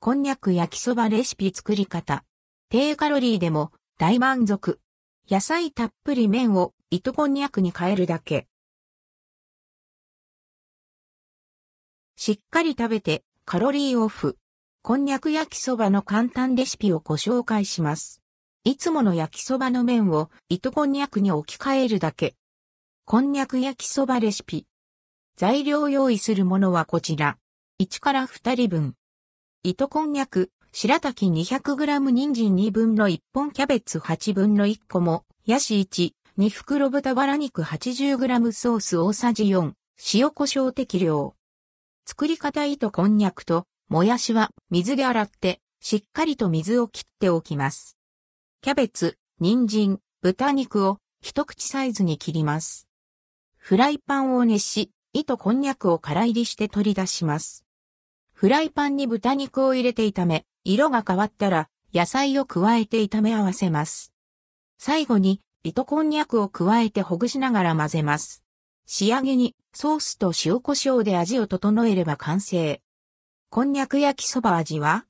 こんにゃく焼きそばレシピ作り方。低カロリーでも大満足。野菜たっぷり麺を糸こんにゃくに変えるだけ。しっかり食べてカロリーオフ。こんにゃく焼きそばの簡単レシピをご紹介します。いつもの焼きそばの麺を糸こんにゃくに置き換えるだけ。こんにゃく焼きそばレシピ。材料用意するものはこちら。1から2人分。糸こんにゃく、白滝 200g 人参2分の1本キャベツ8分の1個も、ヤシ1、2袋豚バラ肉 80g ソース大さじ4、塩胡椒適量。作り方糸こんにゃくと、もやしは水で洗って、しっかりと水を切っておきます。キャベツ、人参、豚肉を一口サイズに切ります。フライパンを熱し、糸こんにゃくを空入りして取り出します。フライパンに豚肉を入れて炒め、色が変わったら野菜を加えて炒め合わせます。最後に糸こんにゃくを加えてほぐしながら混ぜます。仕上げにソースと塩胡椒で味を整えれば完成。こんにゃく焼きそば味は？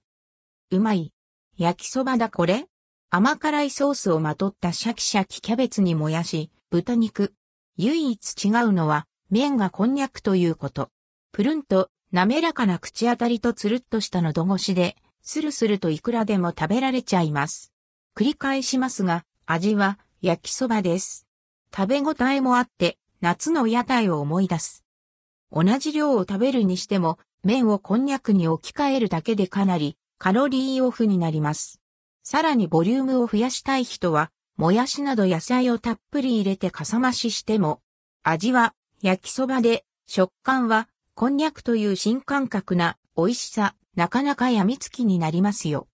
うまい。焼きそばだこれ？甘辛いソースをまとったシャキシャキキャベツにもやし、豚肉。唯一違うのは麺がこんにゃくということ。プルンと滑らかな口当たりとつるっとした喉越しで、スルスルといくらでも食べられちゃいます。繰り返しますが、味は焼きそばです。食べ応えもあって、夏の屋台を思い出す。同じ量を食べるにしても、麺をこんにゃくに置き換えるだけでかなりカロリーオフになります。さらにボリュームを増やしたい人は、もやしなど野菜をたっぷり入れてかさ増ししても、味は焼きそばで、食感は、こんにゃくという新感覚な美味しさ、なかなか病みつきになりますよ。